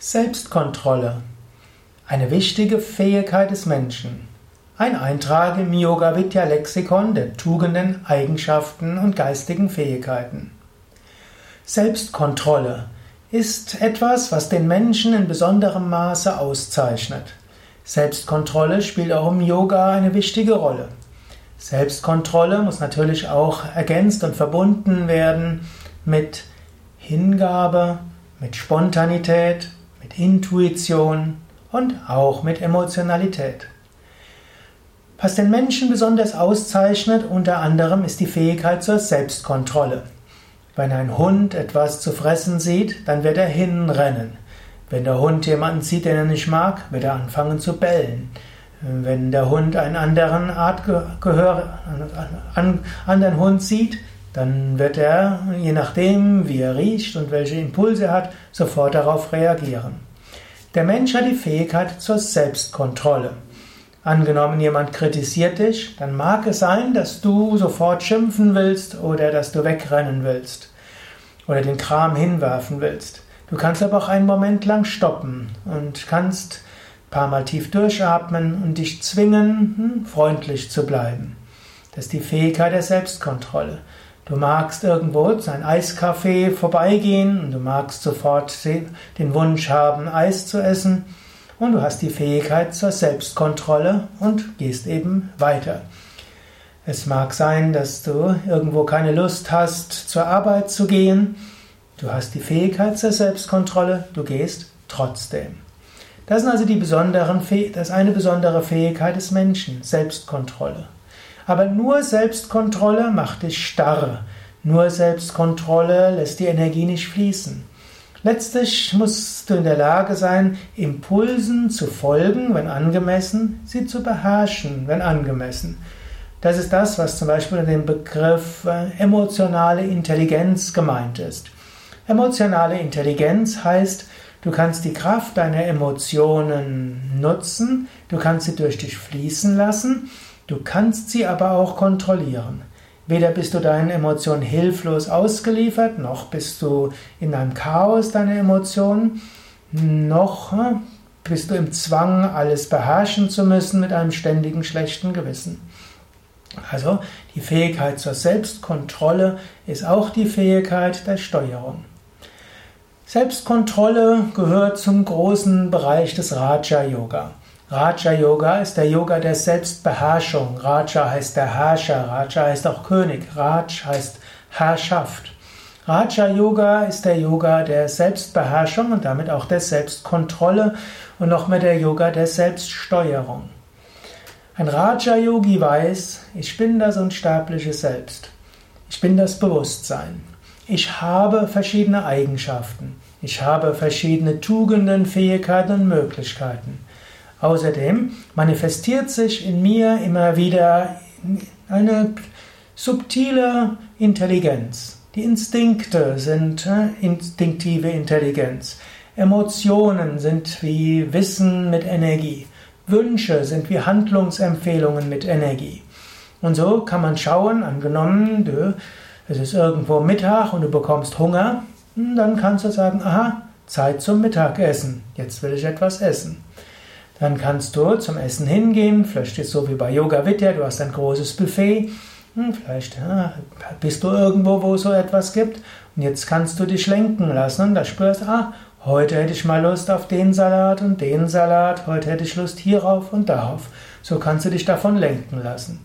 Selbstkontrolle. Eine wichtige Fähigkeit des Menschen. Ein Eintrag im Yoga Vidya Lexikon der Tugenden, Eigenschaften und geistigen Fähigkeiten. Selbstkontrolle ist etwas, was den Menschen in besonderem Maße auszeichnet. Selbstkontrolle spielt auch im Yoga eine wichtige Rolle. Selbstkontrolle muss natürlich auch ergänzt und verbunden werden mit Hingabe, mit Spontanität, mit Intuition und auch mit Emotionalität. Was den Menschen besonders auszeichnet, unter anderem, ist die Fähigkeit zur Selbstkontrolle. Wenn ein Hund etwas zu fressen sieht, dann wird er hinrennen. Wenn der Hund jemanden sieht, den er nicht mag, wird er anfangen zu bellen. Wenn der Hund einen anderen Artgehör, einen anderen Hund sieht, dann wird er, je nachdem, wie er riecht und welche Impulse er hat, sofort darauf reagieren. Der Mensch hat die Fähigkeit zur Selbstkontrolle. Angenommen, jemand kritisiert dich, dann mag es sein, dass du sofort schimpfen willst oder dass du wegrennen willst oder den Kram hinwerfen willst. Du kannst aber auch einen Moment lang stoppen und kannst ein paar Mal tief durchatmen und dich zwingen, hm, freundlich zu bleiben. Das ist die Fähigkeit der Selbstkontrolle. Du magst irgendwo zu einem Eiscafé vorbeigehen und du magst sofort den Wunsch haben, Eis zu essen und du hast die Fähigkeit zur Selbstkontrolle und gehst eben weiter. Es mag sein, dass du irgendwo keine Lust hast, zur Arbeit zu gehen. Du hast die Fähigkeit zur Selbstkontrolle, du gehst trotzdem. Das, sind also die besonderen, das ist eine besondere Fähigkeit des Menschen, Selbstkontrolle. Aber nur Selbstkontrolle macht dich starr. Nur Selbstkontrolle lässt die Energie nicht fließen. Letztlich musst du in der Lage sein, Impulsen zu folgen, wenn angemessen, sie zu beherrschen, wenn angemessen. Das ist das, was zum Beispiel unter dem Begriff äh, emotionale Intelligenz gemeint ist. Emotionale Intelligenz heißt, du kannst die Kraft deiner Emotionen nutzen, du kannst sie durch dich fließen lassen Du kannst sie aber auch kontrollieren. Weder bist du deinen Emotionen hilflos ausgeliefert, noch bist du in einem Chaos deiner Emotionen, noch äh, bist du im Zwang, alles beherrschen zu müssen mit einem ständigen schlechten Gewissen. Also die Fähigkeit zur Selbstkontrolle ist auch die Fähigkeit der Steuerung. Selbstkontrolle gehört zum großen Bereich des Raja Yoga. Raja Yoga ist der Yoga der Selbstbeherrschung. Raja heißt der Herrscher, Raja heißt auch König, Raj heißt Herrschaft. Raja Yoga ist der Yoga der Selbstbeherrschung und damit auch der Selbstkontrolle und noch mehr der Yoga der Selbststeuerung. Ein Raja Yogi weiß, ich bin das unsterbliche Selbst. Ich bin das Bewusstsein. Ich habe verschiedene Eigenschaften. Ich habe verschiedene Tugenden, Fähigkeiten und Möglichkeiten. Außerdem manifestiert sich in mir immer wieder eine subtile Intelligenz. Die Instinkte sind äh, instinktive Intelligenz. Emotionen sind wie Wissen mit Energie. Wünsche sind wie Handlungsempfehlungen mit Energie. Und so kann man schauen, angenommen, du, es ist irgendwo Mittag und du bekommst Hunger, hm, dann kannst du sagen, aha, Zeit zum Mittagessen, jetzt will ich etwas essen. Dann kannst du zum Essen hingehen, vielleicht ist es so wie bei Yoga Vidya, du hast ein großes Buffet, hm, vielleicht ja, bist du irgendwo, wo es so etwas gibt und jetzt kannst du dich lenken lassen und da spürst, ah, heute hätte ich mal Lust auf den Salat und den Salat, heute hätte ich Lust hierauf und darauf. So kannst du dich davon lenken lassen.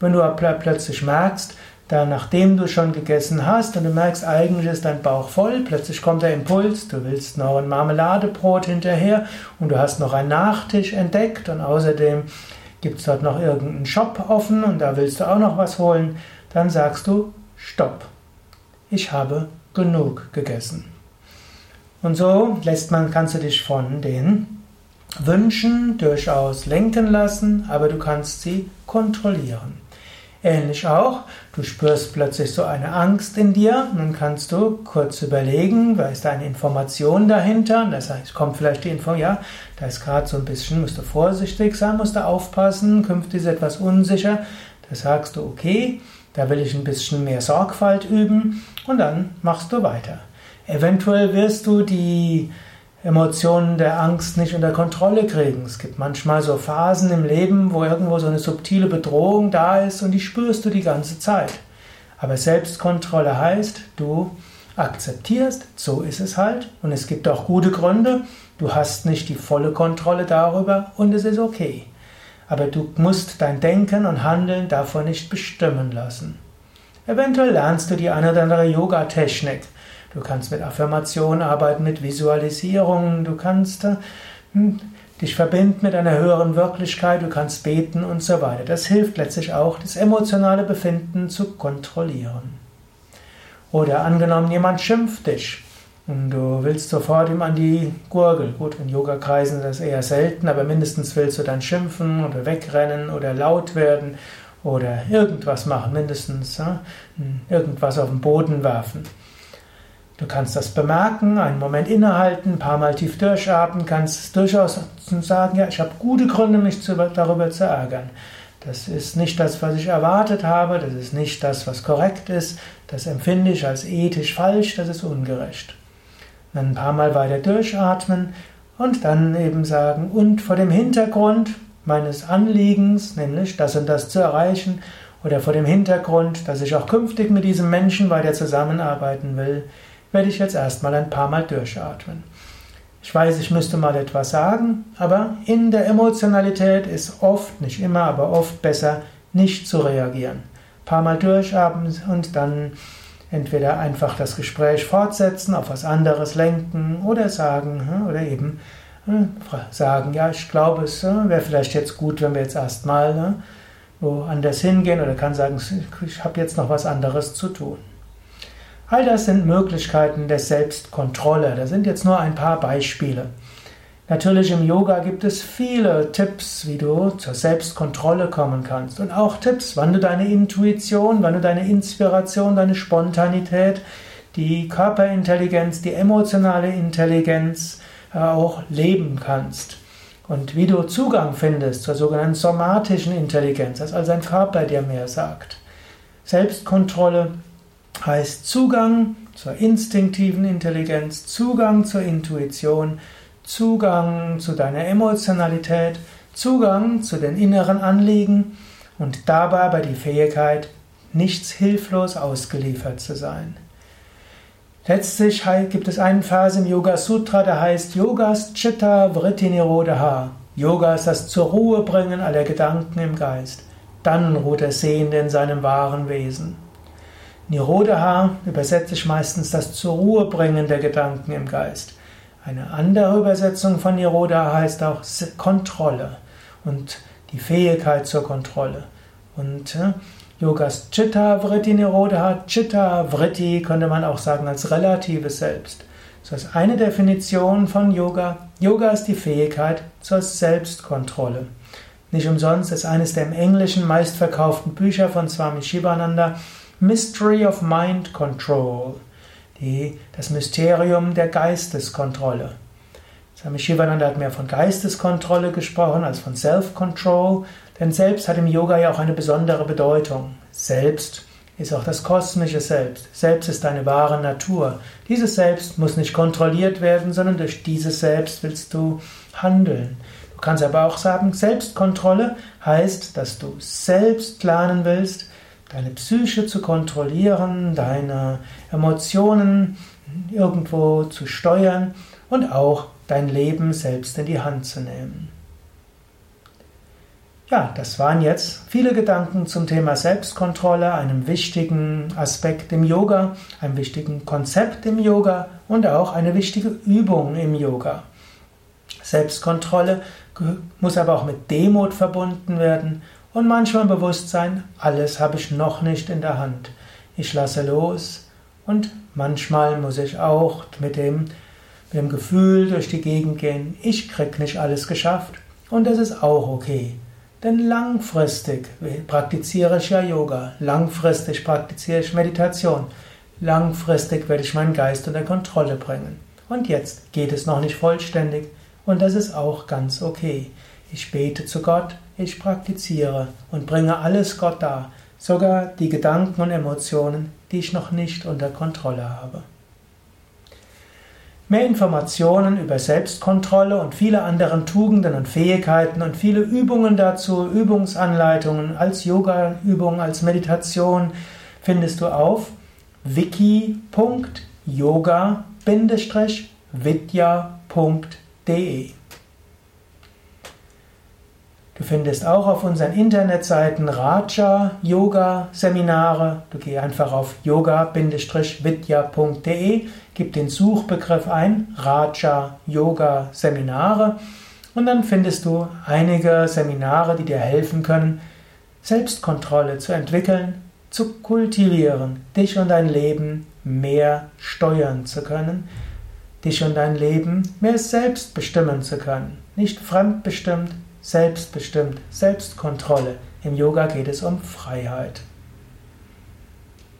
Wenn du plötzlich merkst, da nachdem du schon gegessen hast und du merkst, eigentlich ist dein Bauch voll, plötzlich kommt der Impuls, du willst noch ein Marmeladebrot hinterher und du hast noch einen Nachtisch entdeckt und außerdem gibt es dort noch irgendeinen Shop offen und da willst du auch noch was holen, dann sagst du, stopp, ich habe genug gegessen. Und so lässt man, kannst du dich von den Wünschen durchaus lenken lassen, aber du kannst sie kontrollieren. Ähnlich auch, du spürst plötzlich so eine Angst in dir, nun kannst du kurz überlegen, da ist eine Information dahinter, das heißt, kommt vielleicht die Info, ja, da ist gerade so ein bisschen, musst du vorsichtig sein, musst du aufpassen, künftig ist etwas unsicher, da sagst du, okay, da will ich ein bisschen mehr Sorgfalt üben und dann machst du weiter. Eventuell wirst du die Emotionen der Angst nicht unter Kontrolle kriegen. Es gibt manchmal so Phasen im Leben, wo irgendwo so eine subtile Bedrohung da ist und die spürst du die ganze Zeit. Aber Selbstkontrolle heißt, du akzeptierst, so ist es halt und es gibt auch gute Gründe, du hast nicht die volle Kontrolle darüber und es ist okay. Aber du musst dein Denken und Handeln davon nicht bestimmen lassen. Eventuell lernst du die eine oder andere Yoga-Technik. Du kannst mit Affirmationen arbeiten, mit Visualisierungen, du kannst hm, dich verbinden mit einer höheren Wirklichkeit, du kannst beten und so weiter. Das hilft letztlich auch, das emotionale Befinden zu kontrollieren. Oder angenommen, jemand schimpft dich und du willst sofort ihm an die Gurgel. Gut, in Yogakreisen ist das eher selten, aber mindestens willst du dann schimpfen oder wegrennen oder laut werden oder irgendwas machen, mindestens ja, irgendwas auf den Boden werfen. Du kannst das bemerken, einen Moment innehalten, ein paar Mal tief durchatmen, kannst durchaus sagen, ja, ich habe gute Gründe, mich darüber zu ärgern. Das ist nicht das, was ich erwartet habe, das ist nicht das, was korrekt ist, das empfinde ich als ethisch falsch, das ist ungerecht. Dann ein paar Mal weiter durchatmen und dann eben sagen, und vor dem Hintergrund meines Anliegens, nämlich das und das zu erreichen, oder vor dem Hintergrund, dass ich auch künftig mit diesem Menschen weiter zusammenarbeiten will, werde ich jetzt erstmal ein paar Mal durchatmen. Ich weiß, ich müsste mal etwas sagen, aber in der Emotionalität ist oft, nicht immer, aber oft besser, nicht zu reagieren. Ein paar Mal durchatmen und dann entweder einfach das Gespräch fortsetzen, auf was anderes lenken oder sagen, hm, oder eben hm, sagen, ja, ich glaube, es hm, wäre vielleicht jetzt gut, wenn wir jetzt erstmal woanders hingehen oder kann sagen, ich habe jetzt noch was anderes zu tun. All das sind Möglichkeiten der Selbstkontrolle. Das sind jetzt nur ein paar Beispiele. Natürlich im Yoga gibt es viele Tipps, wie du zur Selbstkontrolle kommen kannst. Und auch Tipps, wann du deine Intuition, wann du deine Inspiration, deine Spontanität, die Körperintelligenz, die emotionale Intelligenz äh, auch leben kannst. Und wie du Zugang findest zur sogenannten somatischen Intelligenz, das also ein Körper dir mehr sagt. Selbstkontrolle heißt Zugang zur instinktiven Intelligenz, Zugang zur Intuition, Zugang zu deiner Emotionalität, Zugang zu den inneren Anliegen und dabei aber die Fähigkeit, nichts hilflos ausgeliefert zu sein. Letztlich gibt es einen Vers im Yoga Sutra, der heißt Yogas Chitta Vritti Nirodha. Yoga ist das zur Ruhe bringen aller Gedanken im Geist. Dann ruht der Sehende in seinem wahren Wesen. Nirodha übersetze ich meistens das zur Ruhe bringen der Gedanken im Geist. Eine andere Übersetzung von Nirodha heißt auch Kontrolle und die Fähigkeit zur Kontrolle. Und äh, Yogas Chitta Vritti Nirodha, Chitta Vritti könnte man auch sagen als relatives Selbst. Das ist eine Definition von Yoga. Yoga ist die Fähigkeit zur Selbstkontrolle. Nicht umsonst ist eines der im Englischen meistverkauften Bücher von Swami Shivananda Mystery of Mind Control, die, das Mysterium der Geisteskontrolle. Swami Shivananda hat mehr von Geisteskontrolle gesprochen als von Self-Control, denn Selbst hat im Yoga ja auch eine besondere Bedeutung. Selbst ist auch das kosmische Selbst. Selbst ist deine wahre Natur. Dieses Selbst muss nicht kontrolliert werden, sondern durch dieses Selbst willst du handeln. Du kannst aber auch sagen, Selbstkontrolle heißt, dass du selbst lernen willst, deine Psyche zu kontrollieren, deine Emotionen irgendwo zu steuern und auch dein Leben selbst in die Hand zu nehmen. Ja, das waren jetzt viele Gedanken zum Thema Selbstkontrolle, einem wichtigen Aspekt im Yoga, einem wichtigen Konzept im Yoga und auch eine wichtige Übung im Yoga. Selbstkontrolle muss aber auch mit Demut verbunden werden und manchmal Bewusstsein, alles habe ich noch nicht in der Hand. Ich lasse los und manchmal muss ich auch mit dem, mit dem Gefühl durch die Gegend gehen, ich krieg nicht alles geschafft und das ist auch okay. Denn langfristig praktiziere ich ja Yoga, langfristig praktiziere ich Meditation, langfristig werde ich meinen Geist unter Kontrolle bringen. Und jetzt geht es noch nicht vollständig und das ist auch ganz okay. Ich bete zu Gott, ich praktiziere und bringe alles Gott dar, sogar die Gedanken und Emotionen, die ich noch nicht unter Kontrolle habe. Mehr Informationen über Selbstkontrolle und viele andere Tugenden und Fähigkeiten und viele Übungen dazu, Übungsanleitungen als Yoga-Übung, als Meditation findest du auf wiki.yoga-vidya.de. Du findest auch auf unseren Internetseiten Raja Yoga Seminare. Du geh einfach auf yoga-vidya.de, gib den Suchbegriff ein, Raja Yoga Seminare und dann findest du einige Seminare, die dir helfen können, Selbstkontrolle zu entwickeln, zu kultivieren, dich und dein Leben mehr steuern zu können, dich und dein Leben mehr selbst bestimmen zu können, nicht fremdbestimmt, Selbstbestimmt, Selbstkontrolle. Im Yoga geht es um Freiheit.